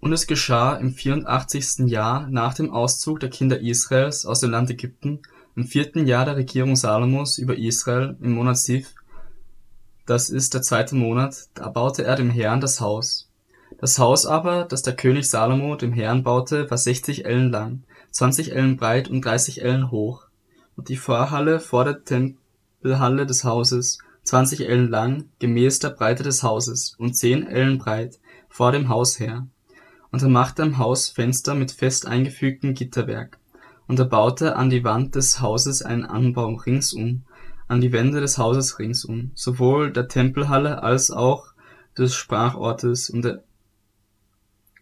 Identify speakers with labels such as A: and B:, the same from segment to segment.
A: Und es geschah im vierundachtzigsten Jahr nach dem Auszug der Kinder Israels aus dem Land Ägypten, im vierten Jahr der Regierung Salomos über Israel, im Monat Siv, das ist der zweite Monat, da baute er dem Herrn das Haus. Das Haus aber, das der König Salomo dem Herrn baute, war sechzig Ellen lang, zwanzig Ellen breit und dreißig Ellen hoch. Und die Vorhalle vor der Tempelhalle des Hauses, zwanzig Ellen lang, gemäß der Breite des Hauses, und zehn Ellen breit, vor dem Haus her. Und er machte am Haus Fenster mit fest eingefügtem Gitterwerk. Und er baute an die Wand des Hauses einen Anbau ringsum, an die Wände des Hauses ringsum, sowohl der Tempelhalle als auch des Sprachortes, und er,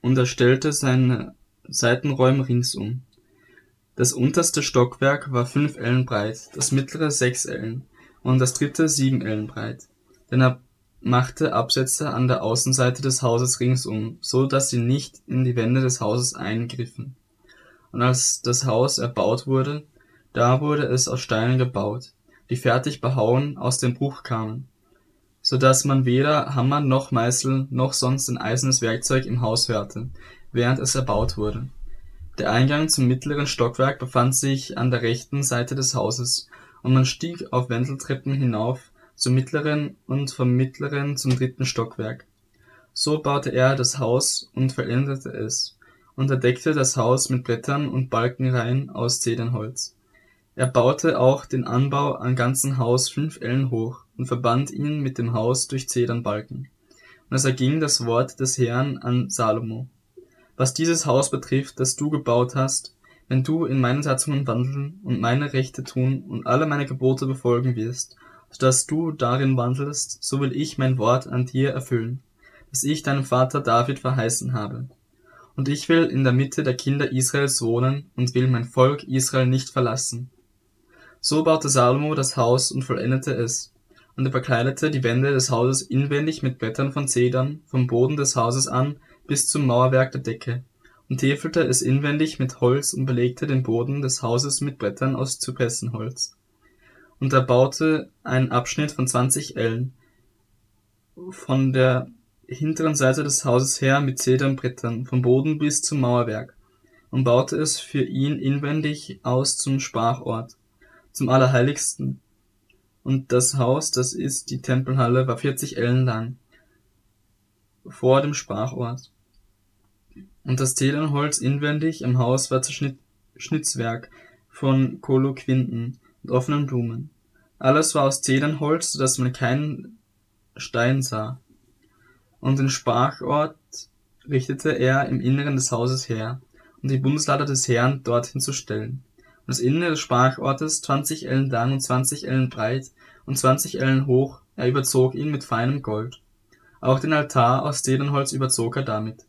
A: und er stellte seine Seitenräume ringsum. Das unterste Stockwerk war fünf Ellen breit, das mittlere sechs Ellen und das dritte sieben Ellen breit. Denn er machte Absätze an der Außenseite des Hauses ringsum, so dass sie nicht in die Wände des Hauses eingriffen. Und als das Haus erbaut wurde, da wurde es aus Steinen gebaut, die fertig behauen aus dem Bruch kamen, so dass man weder Hammer noch Meißel noch sonst ein eisernes Werkzeug im Haus hörte, während es erbaut wurde. Der Eingang zum mittleren Stockwerk befand sich an der rechten Seite des Hauses, und man stieg auf Wendeltreppen hinauf zum mittleren und vom mittleren zum dritten Stockwerk. So baute er das Haus und vollendete es, und er deckte das Haus mit Brettern und Balkenreihen aus Zedernholz. Er baute auch den Anbau am ganzen Haus fünf Ellen hoch und verband ihn mit dem Haus durch Zedernbalken. Und es erging das Wort des Herrn an Salomo was dieses Haus betrifft, das du gebaut hast, wenn du in meinen Satzungen wandeln und meine Rechte tun und alle meine Gebote befolgen wirst, dass du darin wandelst, so will ich mein Wort an dir erfüllen, das ich deinem Vater David verheißen habe. Und ich will in der Mitte der Kinder Israels wohnen und will mein Volk Israel nicht verlassen. So baute Salomo das Haus und vollendete es. Und er bekleidete die Wände des Hauses inwendig mit Blättern von Zedern, vom Boden des Hauses an bis zum Mauerwerk der Decke und täfelte es inwendig mit Holz und belegte den Boden des Hauses mit Brettern aus Zypressenholz. Und er baute einen Abschnitt von zwanzig Ellen von der hinteren Seite des Hauses her mit Zedernbrettern vom Boden bis zum Mauerwerk und baute es für ihn inwendig aus zum Sprachort, zum Allerheiligsten. Und das Haus, das ist die Tempelhalle, war vierzig Ellen lang, vor dem Sprachort. Und das Zedernholz inwendig im Haus war Schnitzwerk von Koloquinten und offenen Blumen. Alles war aus Zedernholz, so dass man keinen Stein sah. Und den Sprachort richtete er im Inneren des Hauses her, um die Bundeslade des Herrn dorthin zu stellen. Und das Innere des Sprachortes, zwanzig Ellen lang und zwanzig Ellen breit und zwanzig Ellen hoch, er überzog ihn mit feinem Gold. Auch den Altar aus Zedernholz überzog er damit.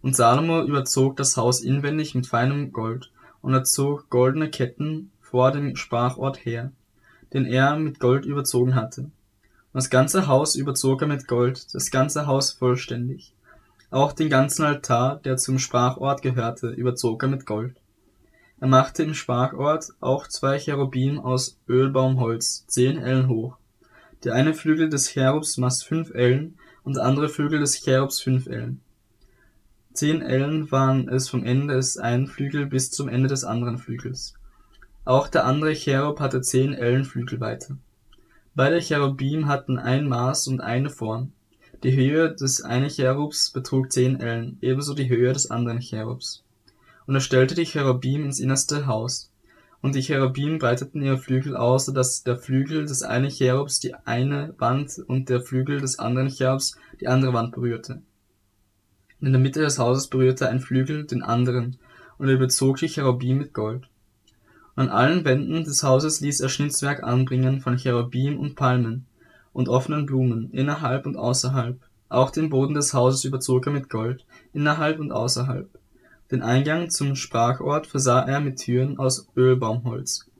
A: Und Salomo überzog das Haus inwendig mit feinem Gold, und er zog goldene Ketten vor dem Sprachort her, den er mit Gold überzogen hatte. Das ganze Haus überzog er mit Gold, das ganze Haus vollständig. Auch den ganzen Altar, der zum Sprachort gehörte, überzog er mit Gold. Er machte im Sprachort auch zwei Cherubim aus Ölbaumholz, zehn Ellen hoch. Der eine Flügel des Cherubs maß fünf Ellen und der andere Flügel des Cherubs fünf Ellen. Zehn Ellen waren es vom Ende des einen Flügels bis zum Ende des anderen Flügels. Auch der andere Cherub hatte zehn Ellen Flügelweite. Beide Cherubim hatten ein Maß und eine Form. Die Höhe des einen Cherubs betrug zehn Ellen, ebenso die Höhe des anderen Cherubs. Und er stellte die Cherubim ins innerste Haus. Und die Cherubim breiteten ihre Flügel aus, so dass der Flügel des einen Cherubs die eine Wand und der Flügel des anderen Cherubs die andere Wand berührte. In der Mitte des Hauses berührte ein Flügel den anderen, und er überzog die Cherubim mit Gold. An allen Wänden des Hauses ließ er Schnitzwerk anbringen von Cherubim und Palmen und offenen Blumen, innerhalb und außerhalb. Auch den Boden des Hauses überzog er mit Gold, innerhalb und außerhalb. Den Eingang zum Sprachort versah er mit Türen aus Ölbaumholz.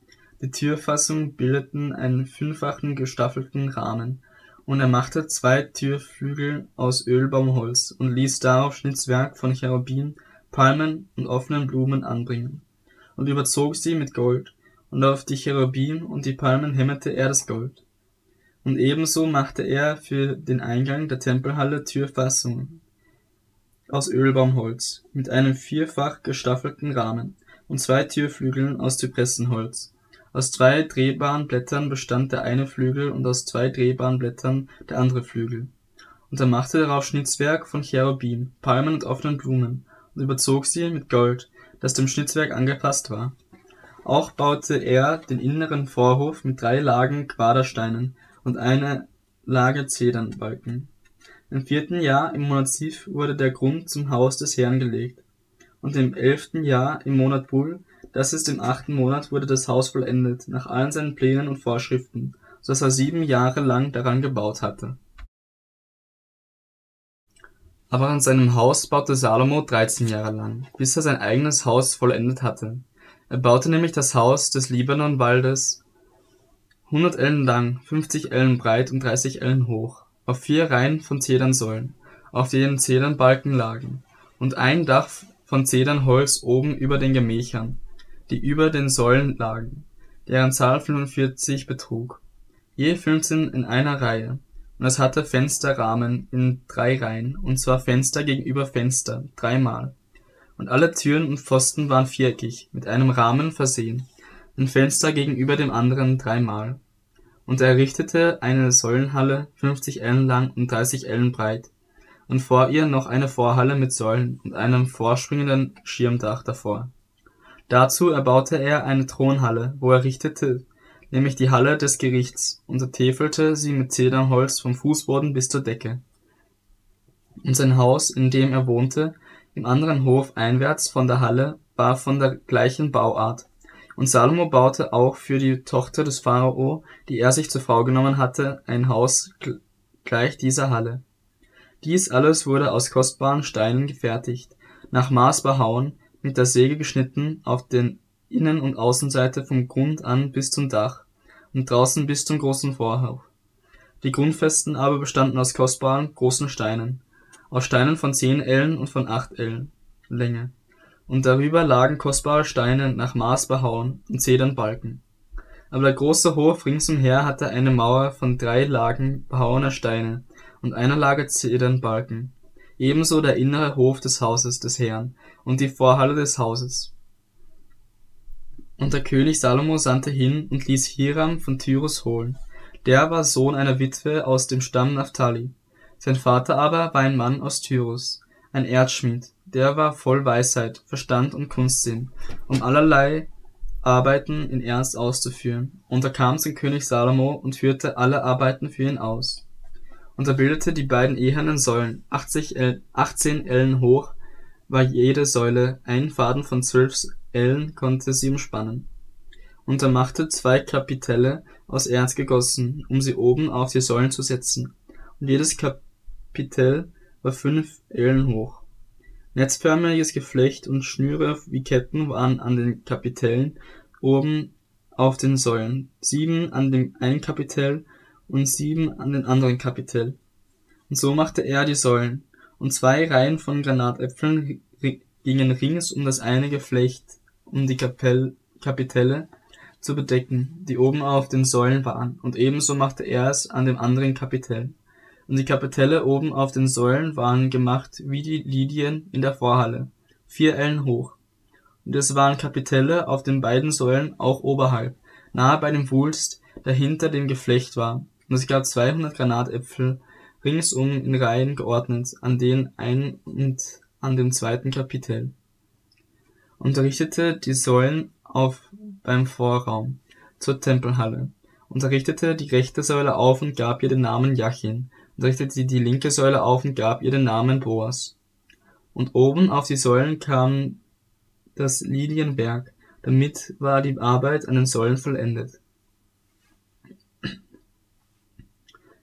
A: Die Türfassungen bildeten einen fünffachen gestaffelten Rahmen, und er machte zwei Türflügel aus Ölbaumholz und ließ darauf Schnitzwerk von Cherubim, Palmen und offenen Blumen anbringen, und überzog sie mit Gold, und auf die Cherubim und die Palmen hämmerte er das Gold. Und ebenso machte er für den Eingang der Tempelhalle Türfassungen. aus Ölbaumholz mit einem vierfach gestaffelten Rahmen und zwei Türflügeln aus Zypressenholz. Aus zwei drehbaren Blättern bestand der eine Flügel und aus zwei drehbaren Blättern der andere Flügel. Und er machte darauf Schnitzwerk von Cherubim, Palmen und offenen Blumen und überzog sie mit Gold, das dem Schnitzwerk angepasst war. Auch baute er den inneren Vorhof mit drei Lagen Quadersteinen und eine Lage Zedernbalken. Im vierten Jahr im Monat Siv wurde der Grund zum Haus des Herrn gelegt. Und im elften Jahr im Monat Bul, das ist im achten Monat, wurde das Haus vollendet, nach allen seinen Plänen und Vorschriften, so dass er sieben Jahre lang daran gebaut hatte. Aber an seinem Haus baute Salomo dreizehn Jahre lang, bis er sein eigenes Haus vollendet hatte. Er baute nämlich das Haus des Libanonwaldes, hundert Ellen lang, fünfzig Ellen breit und dreißig Ellen hoch auf vier Reihen von Zedernsäulen, auf denen Zedernbalken lagen, und ein Dach von Zedernholz oben über den Gemächern, die über den Säulen lagen, deren Zahl 45 betrug, je 15 in einer Reihe, und es hatte Fensterrahmen in drei Reihen, und zwar Fenster gegenüber Fenster, dreimal. Und alle Türen und Pfosten waren viereckig, mit einem Rahmen versehen, ein Fenster gegenüber dem anderen dreimal und er errichtete eine Säulenhalle, 50 Ellen lang und 30 Ellen breit, und vor ihr noch eine Vorhalle mit Säulen und einem vorspringenden Schirmdach davor. Dazu erbaute er eine Thronhalle, wo er richtete, nämlich die Halle des Gerichts, und ertäfelte sie mit Zedernholz vom Fußboden bis zur Decke. Und sein Haus, in dem er wohnte, im anderen Hof einwärts von der Halle, war von der gleichen Bauart, und Salomo baute auch für die Tochter des Pharao, die er sich zur Frau genommen hatte, ein Haus gleich dieser Halle. Dies alles wurde aus kostbaren Steinen gefertigt, nach Maß behauen, mit der Säge geschnitten, auf den Innen- und Außenseite vom Grund an bis zum Dach und draußen bis zum großen Vorhof. Die Grundfesten aber bestanden aus kostbaren, großen Steinen, aus Steinen von zehn Ellen und von acht Ellen Länge und darüber lagen kostbare Steine nach Maß behauen und Zedernbalken. Aber der große Hof ringsumher hatte eine Mauer von drei Lagen behauener Steine und einer Lage Zedernbalken, ebenso der innere Hof des Hauses des Herrn und die Vorhalle des Hauses. Und der König Salomo sandte hin und ließ Hiram von Tyrus holen. Der war Sohn einer Witwe aus dem Stamm Naphtali. Sein Vater aber war ein Mann aus Tyrus, ein Erzschmied, der war voll Weisheit, Verstand und Kunstsinn, um allerlei Arbeiten in Ernst auszuführen. Und er kam zum König Salomo und führte alle Arbeiten für ihn aus. Und er bildete die beiden ehernen Säulen, 80 El 18 Ellen hoch war jede Säule, ein Faden von zwölf Ellen konnte sie umspannen. Und er machte zwei Kapitelle aus Erz gegossen, um sie oben auf die Säulen zu setzen. Und jedes Kapitel war fünf Ellen hoch. Netzförmiges Geflecht und Schnüre wie Ketten waren an den Kapitellen oben auf den Säulen, sieben an dem einen Kapitell und sieben an den anderen Kapitell. Und so machte er die Säulen, und zwei Reihen von Granatäpfeln gingen rings um das eine Geflecht, um die Kapell Kapitelle zu bedecken, die oben auf den Säulen waren, und ebenso machte er es an dem anderen Kapitell und die Kapitelle oben auf den Säulen waren gemacht wie die Lilien in der Vorhalle, vier Ellen hoch. Und es waren Kapitelle auf den beiden Säulen auch oberhalb, nahe bei dem Wulst, der hinter dem Geflecht war. Und es gab zweihundert Granatäpfel ringsum in Reihen geordnet, an den einen und an dem zweiten Kapitell. Und er richtete die Säulen auf beim Vorraum zur Tempelhalle und er richtete die rechte Säule auf und gab ihr den Namen Jachin und richtete die linke Säule auf und gab ihr den Namen Boas. Und oben auf die Säulen kam das Lilienwerk, damit war die Arbeit an den Säulen vollendet.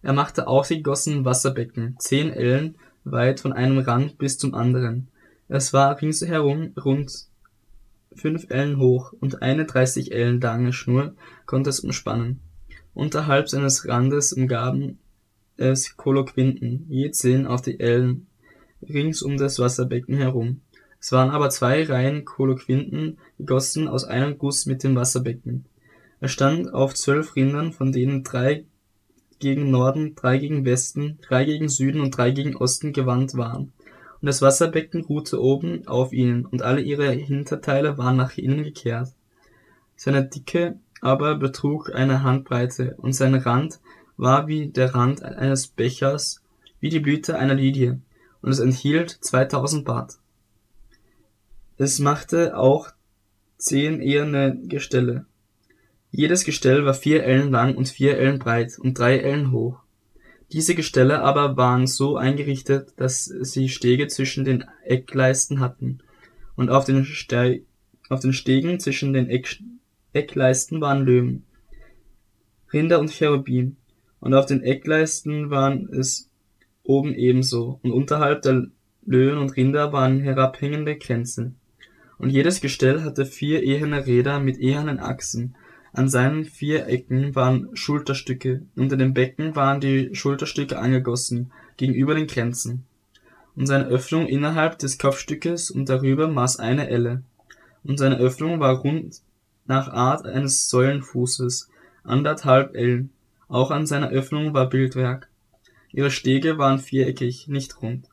A: Er machte gegossenen Wasserbecken, zehn Ellen weit von einem Rand bis zum anderen. Es war ringsherum rund fünf Ellen hoch und eine dreißig Ellen lange Schnur konnte es umspannen. Unterhalb seines Randes umgaben es Koloquinten, je zehn auf die Ellen, rings um das Wasserbecken herum. Es waren aber zwei Reihen Koloquinten gegossen aus einem Guss mit dem Wasserbecken. Er stand auf zwölf Rindern, von denen drei gegen Norden, drei gegen Westen, drei gegen Süden und drei gegen Osten gewandt waren. Und das Wasserbecken ruhte oben auf ihnen, und alle ihre Hinterteile waren nach innen gekehrt. Seine Dicke aber betrug eine Handbreite, und sein Rand war wie der Rand eines Bechers, wie die Blüte einer Lilie, und es enthielt zweitausend Bart. Es machte auch zehn eherne Gestelle. Jedes Gestell war vier Ellen lang und vier Ellen breit und drei Ellen hoch. Diese Gestelle aber waren so eingerichtet, dass sie Stege zwischen den Eckleisten hatten, und auf den, Ste auf den Stegen zwischen den Eck Eckleisten waren Löwen, Rinder und Cherubim, und auf den Eckleisten waren es oben ebenso, und unterhalb der Löwen und Rinder waren herabhängende Kränze. Und jedes Gestell hatte vier eherne Räder mit ehernen Achsen, an seinen vier Ecken waren Schulterstücke, unter dem Becken waren die Schulterstücke angegossen, gegenüber den Kränzen. Und seine Öffnung innerhalb des Kopfstückes und darüber maß eine Elle. Und seine Öffnung war rund nach Art eines Säulenfußes, anderthalb Ellen. Auch an seiner Öffnung war Bildwerk. Ihre Stege waren viereckig, nicht rund.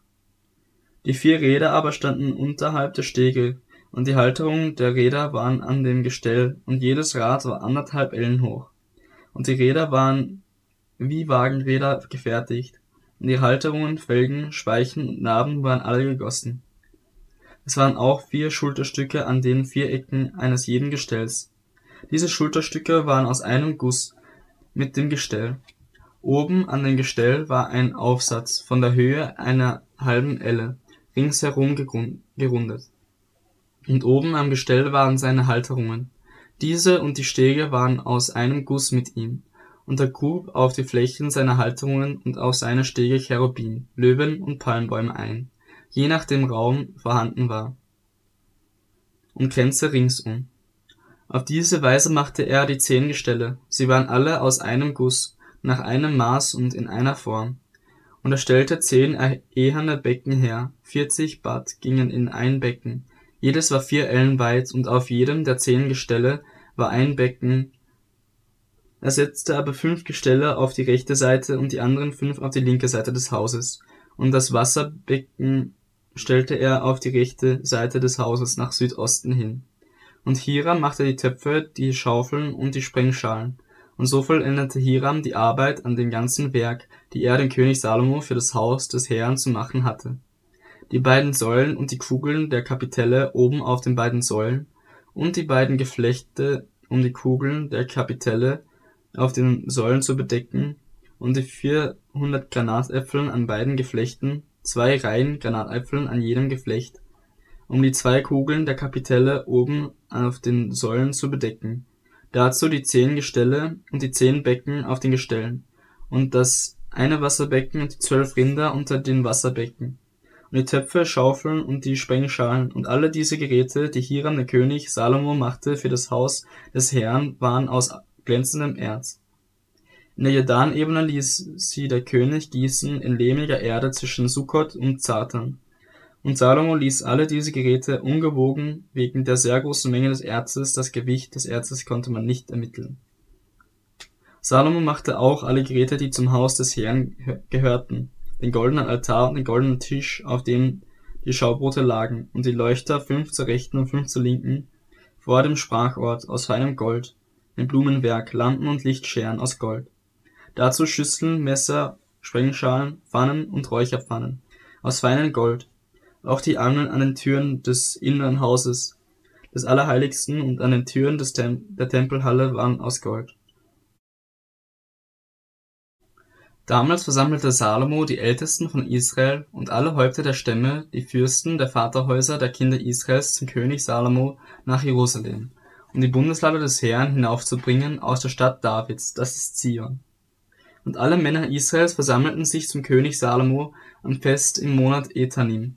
A: Die vier Räder aber standen unterhalb der Stege, und die Halterungen der Räder waren an dem Gestell, und jedes Rad war anderthalb Ellen hoch. Und die Räder waren wie Wagenräder gefertigt, und die Halterungen, Felgen, Speichen und Narben waren alle gegossen. Es waren auch vier Schulterstücke an den vier Ecken eines jeden Gestells. Diese Schulterstücke waren aus einem Guss mit dem Gestell. Oben an dem Gestell war ein Aufsatz von der Höhe einer halben Elle, ringsherum gerundet und oben am Gestell waren seine Halterungen. Diese und die Stege waren aus einem Guss mit ihm, und er grub auf die Flächen seiner Halterungen und auf seine Stege Cherubim, Löwen und Palmbäume ein, je nachdem Raum vorhanden war, und Kränze ringsum. Auf diese Weise machte er die zehn Gestelle, sie waren alle aus einem Guss, nach einem Maß und in einer Form. Und er stellte zehn eherne Becken her, vierzig Bad gingen in ein Becken, jedes war vier Ellen weit und auf jedem der zehn Gestelle war ein Becken. Er setzte aber fünf Gestelle auf die rechte Seite und die anderen fünf auf die linke Seite des Hauses, und das Wasserbecken stellte er auf die rechte Seite des Hauses nach Südosten hin. Und Hiram machte die Töpfe, die Schaufeln und die Sprengschalen. Und so vollendete Hiram die Arbeit an dem ganzen Werk, die er dem König Salomo für das Haus des Herrn zu machen hatte die beiden Säulen und die Kugeln der Kapitelle oben auf den beiden Säulen und die beiden Geflechte um die Kugeln der Kapitelle auf den Säulen zu bedecken und die vierhundert Granatäpfeln an beiden Geflechten, zwei Reihen Granatäpfeln an jedem Geflecht, um die zwei Kugeln der Kapitelle oben auf den Säulen zu bedecken. Dazu die zehn Gestelle und die zehn Becken auf den Gestellen und das eine Wasserbecken und die zwölf Rinder unter den Wasserbecken die Töpfe, Schaufeln und die Sprengschalen und alle diese Geräte, die Hiram der König Salomo machte für das Haus des Herrn, waren aus glänzendem Erz. In der Jordanebene ließ sie der König gießen in lehmiger Erde zwischen Sukkot und Zatan. Und Salomo ließ alle diese Geräte ungewogen wegen der sehr großen Menge des Erzes, das Gewicht des Erzes konnte man nicht ermitteln. Salomo machte auch alle Geräte, die zum Haus des Herrn gehörten, den goldenen Altar und den goldenen Tisch, auf dem die Schaubrote lagen, und die Leuchter, fünf zur rechten und fünf zur linken, vor dem Sprachort aus feinem Gold, ein Blumenwerk, Lampen und Lichtscheren aus Gold. Dazu Schüsseln, Messer, Sprengschalen, Pfannen und Räucherpfannen aus feinem Gold. Auch die Angeln an den Türen des inneren Hauses des Allerheiligsten und an den Türen des Tem der Tempelhalle waren aus Gold. Damals versammelte Salomo die Ältesten von Israel und alle Häupter der Stämme, die Fürsten der Vaterhäuser der Kinder Israels zum König Salomo nach Jerusalem, um die Bundeslade des Herrn hinaufzubringen aus der Stadt Davids, das ist Zion. Und alle Männer Israels versammelten sich zum König Salomo am Fest im Monat Etanim.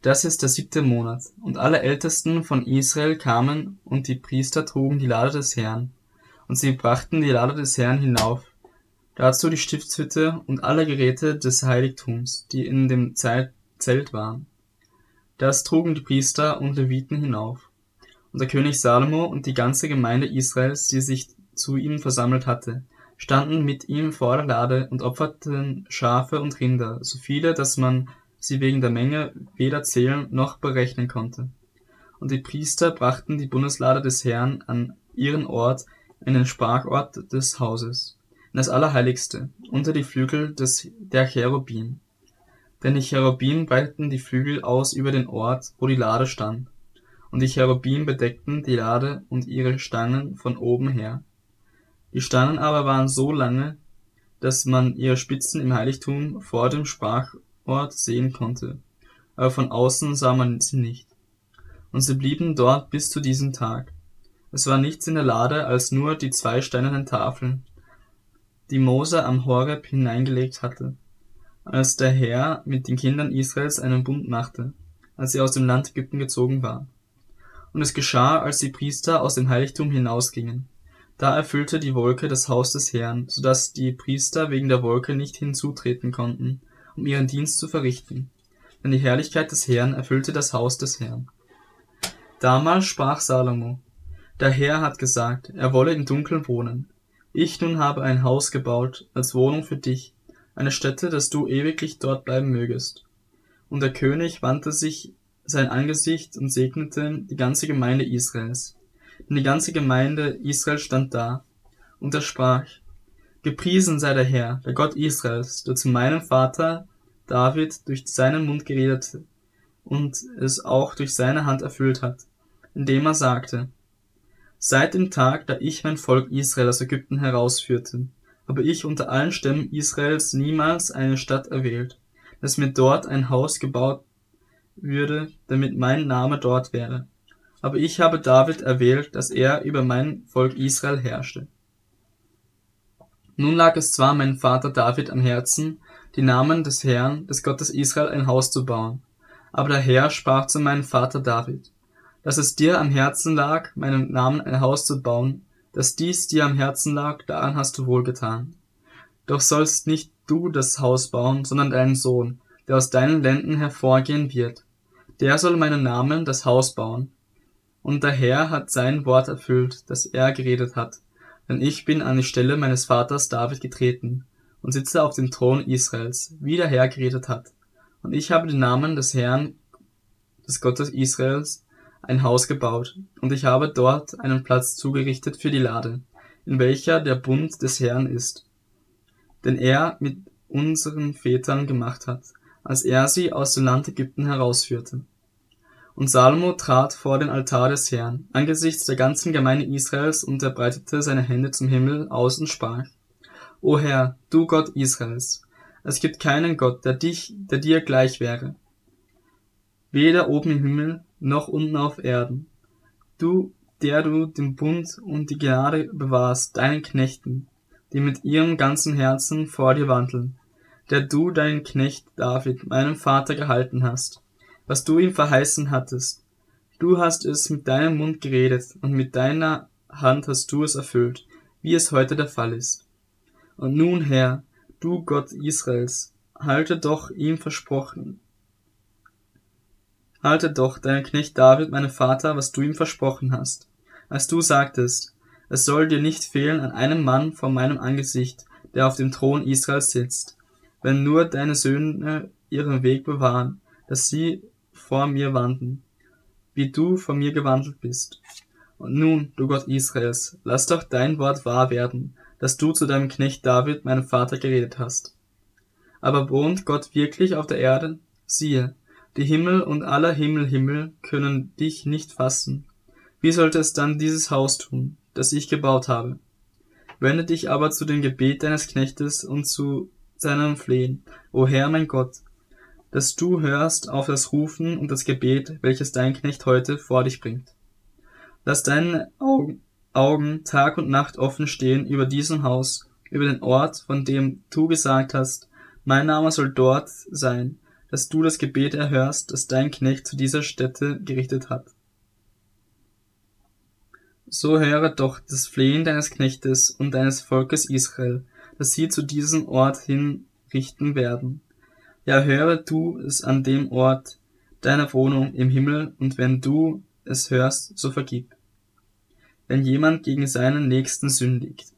A: Das ist der siebte Monat. Und alle Ältesten von Israel kamen, und die Priester trugen die Lade des Herrn. Und sie brachten die Lade des Herrn hinauf Dazu die Stiftshütte und alle Geräte des Heiligtums, die in dem Zelt waren. Das trugen die Priester und Leviten hinauf. Und der König Salomo und die ganze Gemeinde Israels, die sich zu ihm versammelt hatte, standen mit ihm vor der Lade und opferten Schafe und Rinder, so viele, dass man sie wegen der Menge weder zählen noch berechnen konnte. Und die Priester brachten die Bundeslade des Herrn an ihren Ort in den Sprachort des Hauses, das Allerheiligste, unter die Flügel des, der Cherubim. Denn die Cherubim breiteten die Flügel aus über den Ort, wo die Lade stand, und die Cherubim bedeckten die Lade und ihre Stangen von oben her. Die Stangen aber waren so lange, dass man ihre Spitzen im Heiligtum vor dem Sprachort sehen konnte, aber von außen sah man sie nicht. Und sie blieben dort bis zu diesem Tag. Es war nichts in der Lade als nur die zwei steinernen Tafeln, die Mose am Horeb hineingelegt hatte, als der Herr mit den Kindern Israels einen Bund machte, als sie aus dem Land Ägypten gezogen war. Und es geschah, als die Priester aus dem Heiligtum hinausgingen. Da erfüllte die Wolke das Haus des Herrn, so dass die Priester wegen der Wolke nicht hinzutreten konnten, um ihren Dienst zu verrichten. Denn die Herrlichkeit des Herrn erfüllte das Haus des Herrn. Damals sprach Salomo, der Herr hat gesagt, er wolle im Dunkeln wohnen. Ich nun habe ein Haus gebaut, als Wohnung für dich, eine Stätte, dass du ewiglich dort bleiben mögest. Und der König wandte sich sein Angesicht und segnete die ganze Gemeinde Israels. Und die ganze Gemeinde Israel stand da. Und er sprach, Gepriesen sei der Herr, der Gott Israels, der zu meinem Vater David durch seinen Mund geredet und es auch durch seine Hand erfüllt hat, indem er sagte, Seit dem Tag, da ich mein Volk Israel aus Ägypten herausführte, habe ich unter allen Stämmen Israels niemals eine Stadt erwählt, dass mir dort ein Haus gebaut würde, damit mein Name dort wäre. Aber ich habe David erwählt, dass er über mein Volk Israel herrschte. Nun lag es zwar meinem Vater David am Herzen, die Namen des Herrn, des Gottes Israel, ein Haus zu bauen. Aber der Herr sprach zu meinem Vater David, dass es dir am Herzen lag, meinem Namen ein Haus zu bauen, dass dies dir am Herzen lag, daran hast du wohlgetan. Doch sollst nicht du das Haus bauen, sondern dein Sohn, der aus deinen Lenden hervorgehen wird. Der soll meinen Namen das Haus bauen, und der Herr hat sein Wort erfüllt, das er geredet hat. Denn ich bin an die Stelle meines Vaters David getreten und sitze auf dem Thron Israels, wie der Herr geredet hat. Und ich habe den Namen des Herrn, des Gottes Israels, ein Haus gebaut, und ich habe dort einen Platz zugerichtet für die Lade, in welcher der Bund des Herrn ist, den er mit unseren Vätern gemacht hat, als er sie aus dem Land Ägypten herausführte. Und Salomo trat vor den Altar des Herrn, angesichts der ganzen Gemeinde Israels, und er breitete seine Hände zum Himmel aus und sprach, O Herr, du Gott Israels, es gibt keinen Gott, der dich, der dir gleich wäre. Weder oben im Himmel, noch unten auf Erden. Du, der du den Bund und die Gnade bewahrst, deinen Knechten, die mit ihrem ganzen Herzen vor dir wandeln, der du deinen Knecht David, meinem Vater, gehalten hast was du ihm verheißen hattest. Du hast es mit deinem Mund geredet und mit deiner Hand hast du es erfüllt, wie es heute der Fall ist. Und nun, Herr, du Gott Israels, halte doch ihm versprochen. Halte doch deinen Knecht David, meinem Vater, was du ihm versprochen hast, als du sagtest, es soll dir nicht fehlen an einem Mann vor meinem Angesicht, der auf dem Thron Israels sitzt, wenn nur deine Söhne ihren Weg bewahren, dass sie vor mir wandeln, wie du vor mir gewandelt bist. Und nun, du Gott Israels, lass doch dein Wort wahr werden, das du zu deinem Knecht David, meinem Vater, geredet hast. Aber wohnt Gott wirklich auf der Erde? Siehe, die Himmel und aller Himmelhimmel können dich nicht fassen. Wie sollte es dann dieses Haus tun, das ich gebaut habe? Wende dich aber zu dem Gebet deines Knechtes und zu seinem Flehen, o Herr mein Gott, dass du hörst auf das Rufen und das Gebet, welches dein Knecht heute vor dich bringt. Lass deine Augen Tag und Nacht offen stehen über diesem Haus, über den Ort, von dem du gesagt hast, mein Name soll dort sein, dass du das Gebet erhörst, das dein Knecht zu dieser Stätte gerichtet hat. So höre doch das Flehen deines Knechtes und deines Volkes Israel, dass sie zu diesem Ort hin richten werden ja, höre du es an dem Ort deiner Wohnung im Himmel, und wenn du es hörst, so vergib. Wenn jemand gegen seinen Nächsten sündigt,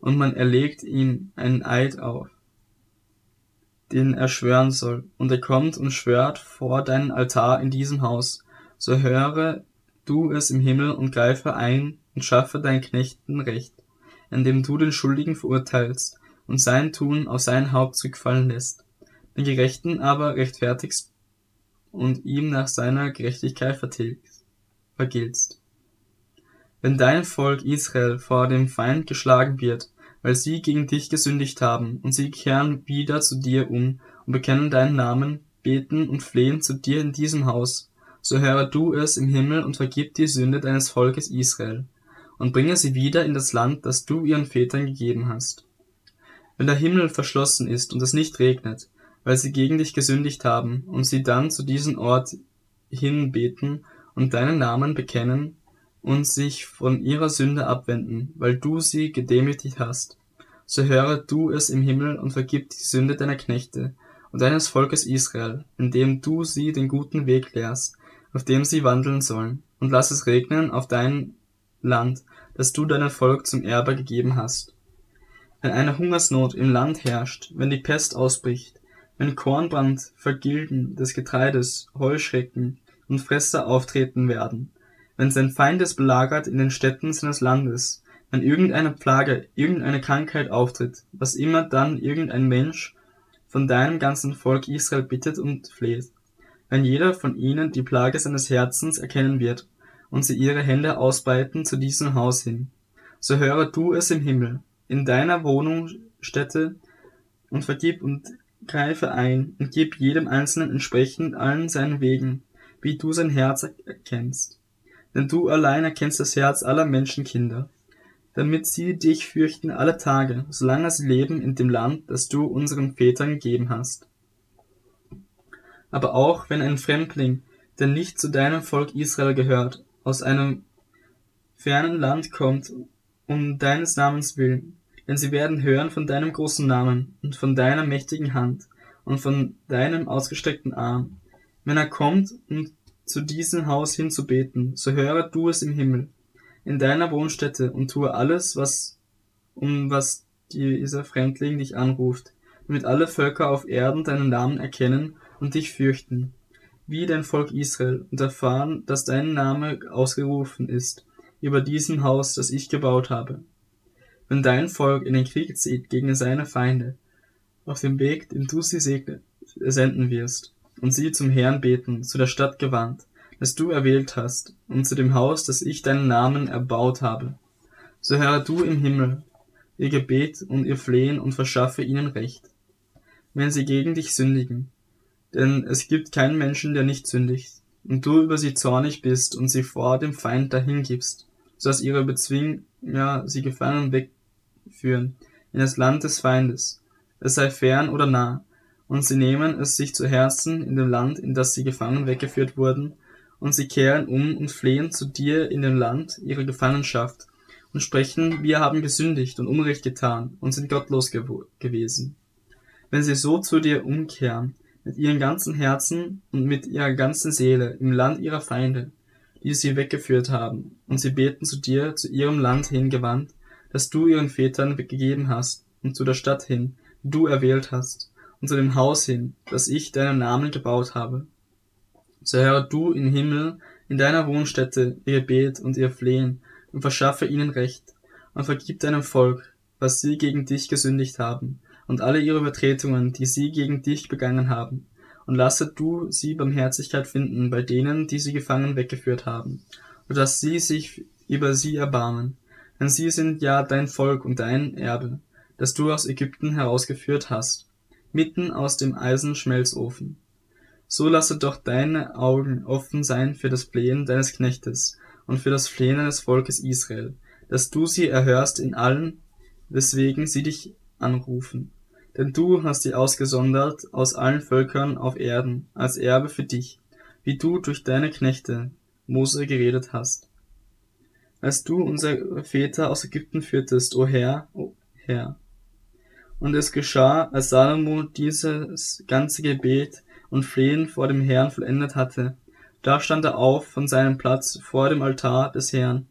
A: und man erlegt ihm einen Eid auf, den er schwören soll, und er kommt und schwört vor deinen Altar in diesem Haus, so höre du es im Himmel und greife ein und schaffe deinen Knechten Recht, indem du den Schuldigen verurteilst und sein Tun auf sein Haupt zurückfallen lässt. Den Gerechten aber rechtfertigst und ihm nach seiner Gerechtigkeit vertilgst, vergiltst. Wenn dein Volk Israel vor dem Feind geschlagen wird, weil sie gegen dich gesündigt haben, und sie kehren wieder zu dir um und bekennen deinen Namen, beten und flehen zu dir in diesem Haus, so höre du es im Himmel und vergib die Sünde deines Volkes Israel, und bringe sie wieder in das Land, das du ihren Vätern gegeben hast. Wenn der Himmel verschlossen ist und es nicht regnet, weil sie gegen dich gesündigt haben, und sie dann zu diesem Ort hinbeten und deinen Namen bekennen, und sich von ihrer Sünde abwenden, weil du sie gedemütigt hast, so höre du es im Himmel und vergib die Sünde deiner Knechte und deines Volkes Israel, indem du sie den guten Weg lehrst, auf dem sie wandeln sollen, und lass es regnen auf dein Land, das du deinem Volk zum Erbe gegeben hast. Wenn eine Hungersnot im Land herrscht, wenn die Pest ausbricht, wenn Kornbrand, Vergilden des Getreides, Heuschrecken und Fresser auftreten werden, wenn sein Feind es belagert in den Städten seines Landes, wenn irgendeine Plage, irgendeine Krankheit auftritt, was immer dann irgendein Mensch von deinem ganzen Volk Israel bittet und fleht, wenn jeder von ihnen die Plage seines Herzens erkennen wird und sie ihre Hände ausbreiten zu diesem Haus hin, so höre du es im Himmel, in deiner Wohnungsstätte und vergib und greife ein und gib jedem Einzelnen entsprechend allen seinen Wegen, wie du sein Herz erkennst denn du allein erkennst das Herz aller Menschenkinder, damit sie dich fürchten alle Tage, solange sie leben in dem Land, das du unseren Vätern gegeben hast. Aber auch wenn ein Fremdling, der nicht zu deinem Volk Israel gehört, aus einem fernen Land kommt, um deines Namens willen, denn sie werden hören von deinem großen Namen und von deiner mächtigen Hand und von deinem ausgestreckten Arm, wenn er kommt und zu diesem Haus hinzubeten, so höre du es im Himmel, in deiner Wohnstätte, und tue alles, was, um was dieser Fremdling dich anruft, damit alle Völker auf Erden deinen Namen erkennen und dich fürchten, wie dein Volk Israel, und erfahren, dass dein Name ausgerufen ist, über diesem Haus, das ich gebaut habe. Wenn dein Volk in den Krieg zieht gegen seine Feinde, auf dem Weg, den du sie segne, senden wirst, und sie zum Herrn beten, zu der Stadt gewandt, das du erwählt hast, und zu dem Haus, das ich deinen Namen erbaut habe. So höre du im Himmel ihr Gebet und ihr Flehen und verschaffe ihnen Recht, wenn sie gegen dich sündigen. Denn es gibt keinen Menschen, der nicht sündigt, und du über sie zornig bist und sie vor dem Feind dahingibst, so dass ihre Bezwinger sie gefangen wegführen in das Land des Feindes, es sei fern oder nah, und sie nehmen es sich zu Herzen in dem Land, in das sie gefangen weggeführt wurden, und sie kehren um und flehen zu dir in dem Land ihrer Gefangenschaft und sprechen, wir haben gesündigt und Unrecht getan und sind gottlos gew gewesen. Wenn sie so zu dir umkehren, mit ihrem ganzen Herzen und mit ihrer ganzen Seele im Land ihrer Feinde, die sie weggeführt haben, und sie beten zu dir, zu ihrem Land hingewandt, das du ihren Vätern gegeben hast, und zu der Stadt hin, die du erwählt hast, und zu dem Haus hin, das ich deinem Namen gebaut habe. So höre du im Himmel in deiner Wohnstätte ihr Gebet und ihr Flehen und verschaffe ihnen Recht und vergib deinem Volk, was sie gegen dich gesündigt haben und alle ihre Übertretungen, die sie gegen dich begangen haben, und lasse du sie Barmherzigkeit finden bei denen, die sie gefangen weggeführt haben, und dass sie sich über sie erbarmen, denn sie sind ja dein Volk und dein Erbe, das du aus Ägypten herausgeführt hast, mitten aus dem Eisenschmelzofen. So lasse doch deine Augen offen sein für das Flehen deines Knechtes und für das Flehen des Volkes Israel, dass du sie erhörst in allen, weswegen sie dich anrufen. Denn du hast sie ausgesondert aus allen Völkern auf Erden als Erbe für dich, wie du durch deine Knechte Mose geredet hast. Als du unsere Väter aus Ägypten führtest, o Herr, o Herr, und es geschah, als Salomo dieses ganze Gebet und Flehen vor dem Herrn vollendet hatte. Da stand er auf von seinem Platz vor dem Altar des Herrn,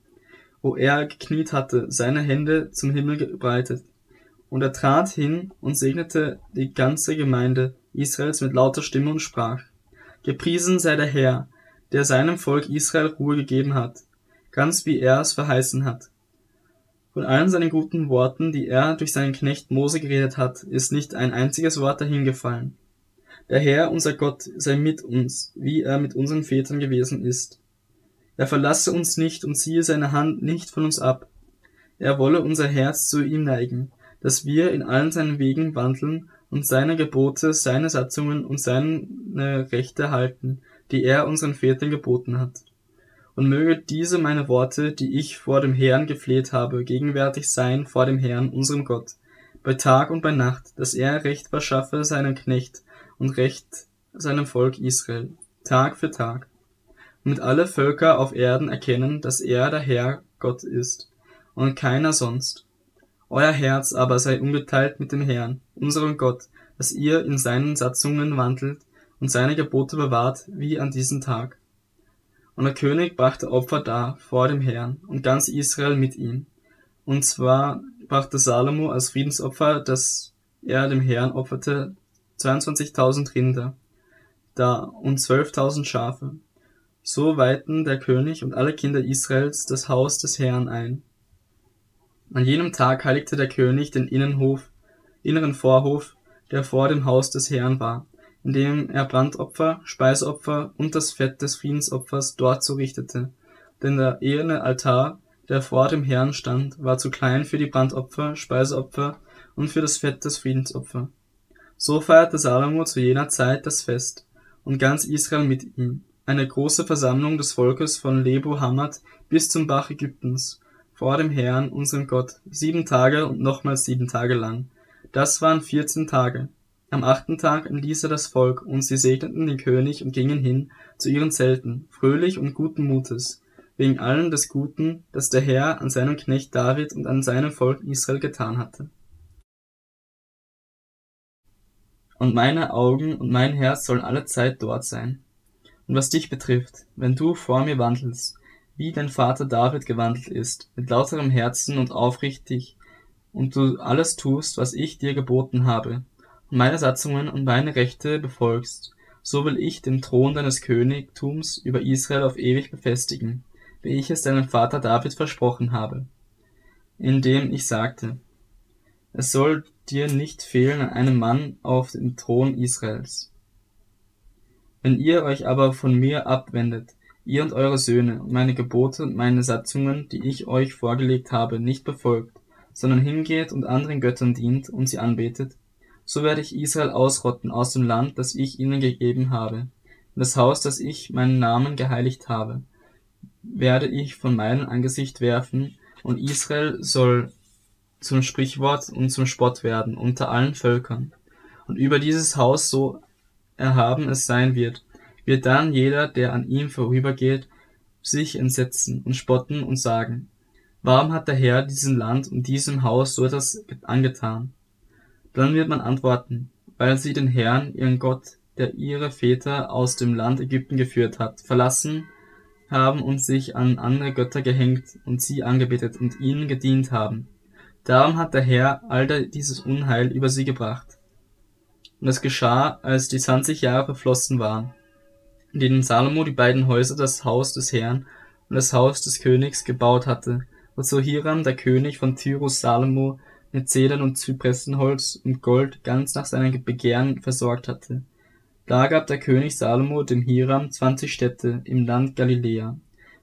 A: wo er gekniet hatte, seine Hände zum Himmel gebreitet. Und er trat hin und segnete die ganze Gemeinde Israels mit lauter Stimme und sprach, Gepriesen sei der Herr, der seinem Volk Israel Ruhe gegeben hat, ganz wie er es verheißen hat. Von allen seinen guten Worten, die er durch seinen Knecht Mose geredet hat, ist nicht ein einziges Wort dahingefallen. Der Herr, unser Gott, sei mit uns, wie er mit unseren Vätern gewesen ist. Er verlasse uns nicht und ziehe seine Hand nicht von uns ab. Er wolle unser Herz zu ihm neigen, dass wir in allen seinen Wegen wandeln und seine Gebote, seine Satzungen und seine Rechte halten, die er unseren Vätern geboten hat. Und möge diese meine Worte, die ich vor dem Herrn gefleht habe, gegenwärtig sein vor dem Herrn, unserem Gott, bei Tag und bei Nacht, dass er Recht verschaffe seinem Knecht und Recht seinem Volk Israel, Tag für Tag, damit alle Völker auf Erden erkennen, dass er der Herr Gott ist und keiner sonst, euer Herz aber sei ungeteilt mit dem Herrn, unserem Gott, dass ihr in seinen Satzungen wandelt und seine Gebote bewahrt, wie an diesem Tag. Und der König brachte Opfer dar vor dem Herrn und ganz Israel mit ihm. Und zwar brachte Salomo als Friedensopfer, das er dem Herrn opferte, 22.000 Rinder da und 12.000 Schafe. So weihten der König und alle Kinder Israels das Haus des Herrn ein. An jenem Tag heiligte der König den Innenhof, inneren Vorhof, der vor dem Haus des Herrn war, indem er Brandopfer, Speisopfer und das Fett des Friedensopfers dort zurichtete, denn der eherne Altar, der vor dem Herrn stand, war zu klein für die Brandopfer, Speiseopfer und für das Fett des Friedensopfer. So feierte Salomo zu jener Zeit das Fest, und ganz Israel mit ihm, eine große Versammlung des Volkes von Lebo Hamad bis zum Bach Ägyptens, vor dem Herrn, unserem Gott, sieben Tage und nochmals sieben Tage lang. Das waren vierzehn Tage. Am achten Tag entließ er das Volk, und sie segneten den König und gingen hin zu ihren Zelten, fröhlich und guten Mutes, wegen allem des Guten, das der Herr an seinem Knecht David und an seinem Volk Israel getan hatte. Und meine Augen und mein Herz sollen alle Zeit dort sein. Und was dich betrifft, wenn du vor mir wandelst, wie dein Vater David gewandelt ist, mit lauterem Herzen und aufrichtig, und du alles tust, was ich dir geboten habe, meine Satzungen und meine Rechte befolgst, so will ich den Thron deines Königtums über Israel auf ewig befestigen, wie ich es deinem Vater David versprochen habe, indem ich sagte, es soll dir nicht fehlen an einem Mann auf dem Thron Israels. Wenn ihr euch aber von mir abwendet, ihr und eure Söhne, und meine Gebote und meine Satzungen, die ich euch vorgelegt habe, nicht befolgt, sondern hingeht und anderen Göttern dient und sie anbetet, so werde ich Israel ausrotten aus dem Land, das ich ihnen gegeben habe, das Haus, das ich meinen Namen geheiligt habe, werde ich von meinem Angesicht werfen, und Israel soll zum Sprichwort und zum Spott werden unter allen Völkern. Und über dieses Haus so erhaben es sein wird, wird dann jeder, der an ihm vorübergeht, sich entsetzen und spotten und sagen, warum hat der Herr diesem Land und diesem Haus so etwas angetan? Dann wird man antworten, weil sie den Herrn, ihren Gott, der ihre Väter aus dem Land Ägypten geführt hat, verlassen haben und sich an andere Götter gehängt und sie angebetet und ihnen gedient haben. Darum hat der Herr all dieses Unheil über sie gebracht. Und es geschah, als die zwanzig Jahre verflossen waren in denen Salomo die beiden Häuser, das Haus des Herrn und das Haus des Königs, gebaut hatte, wozu Hiram, der König von Tyrus Salomo, mit Zedern und Zypressenholz und Gold ganz nach seinem Begehren versorgt hatte. Da gab der König Salomo dem Hiram zwanzig Städte im Land Galiläa.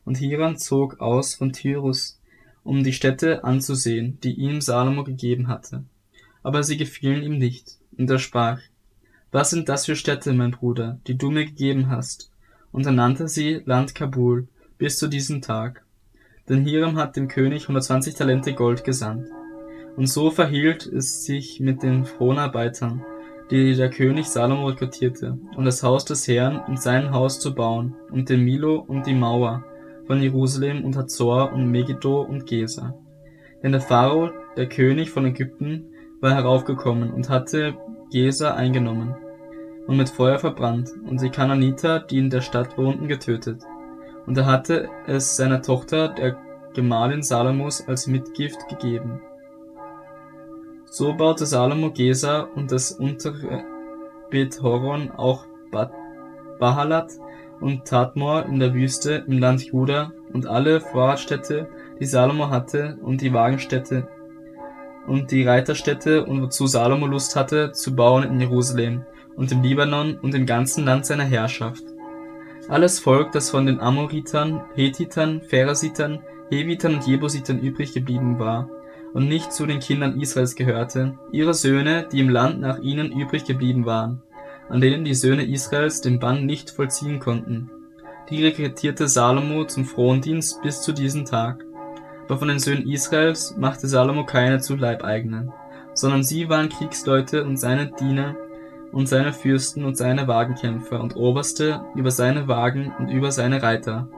A: Und Hiram zog aus von Tyrus, um die Städte anzusehen, die ihm Salomo gegeben hatte. Aber sie gefielen ihm nicht. Und er sprach, was sind das für Städte, mein Bruder, die du mir gegeben hast? Und er nannte sie Land Kabul bis zu diesem Tag. Denn Hiram hat dem König 120 Talente Gold gesandt. Und so verhielt es sich mit den Fronarbeitern, die der König Salomo rekrutierte, um das Haus des Herrn und sein Haus zu bauen, und den Milo und die Mauer von Jerusalem und Hazor und Megiddo und Gesa. Denn der Pharao, der König von Ägypten, war heraufgekommen und hatte Gesa eingenommen und mit Feuer verbrannt und die Kananiter, die in der Stadt wohnten, getötet. Und er hatte es seiner Tochter, der Gemahlin Salomos, als Mitgift gegeben. So baute Salomo Gesa und das untere Bet Horon, auch Bahalat und Tadmor in der Wüste im Land Juda und alle Vorratsstädte, die Salomo hatte, und die Wagenstädte und die Reiterstädte und wozu Salomo Lust hatte, zu bauen in Jerusalem und im Libanon und im ganzen Land seiner Herrschaft. Alles Volk, das von den Amoritern, Hethitern, Pherasitern, Hevitern und Jebusitern übrig geblieben war und nicht zu den Kindern Israels gehörte, ihre Söhne, die im Land nach ihnen übrig geblieben waren, an denen die Söhne Israels den Bann nicht vollziehen konnten. Die rekrutierte Salomo zum Frondienst bis zu diesem Tag. Aber von den Söhnen Israels machte Salomo keine zu Leibeigenen, sondern sie waren Kriegsleute und seine Diener und seine Fürsten und seine Wagenkämpfer und Oberste über seine Wagen und über seine Reiter.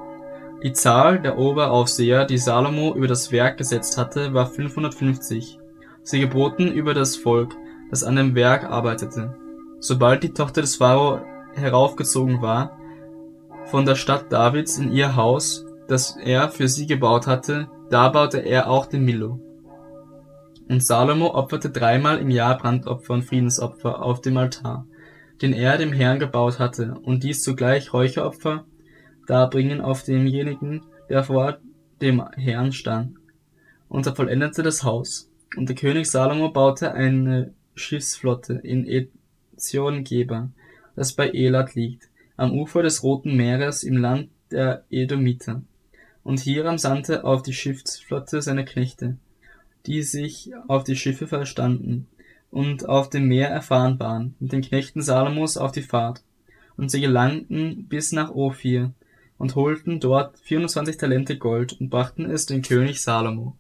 A: Die Zahl der Oberaufseher, die Salomo über das Werk gesetzt hatte, war 550. Sie geboten über das Volk, das an dem Werk arbeitete. Sobald die Tochter des Pharao heraufgezogen war, von der Stadt Davids in ihr Haus, das er für sie gebaut hatte, da baute er auch den Milo. Und Salomo opferte dreimal im Jahr Brandopfer und Friedensopfer auf dem Altar, den er dem Herrn gebaut hatte, und dies zugleich Räucheropfer darbringen auf demjenigen, der vor dem Herrn stand. Und er vollendete das Haus. Und der König Salomo baute eine Schiffsflotte in Ezion-Geber, das bei Elat liegt, am Ufer des Roten Meeres im Land der Edomiter. Und Hiram sandte auf die Schiffsflotte seine Knechte, die sich auf die Schiffe verstanden und auf dem Meer erfahren waren, mit den Knechten Salomos auf die Fahrt. Und sie gelangten bis nach Ophir und holten dort 24 Talente Gold und brachten es dem König Salomo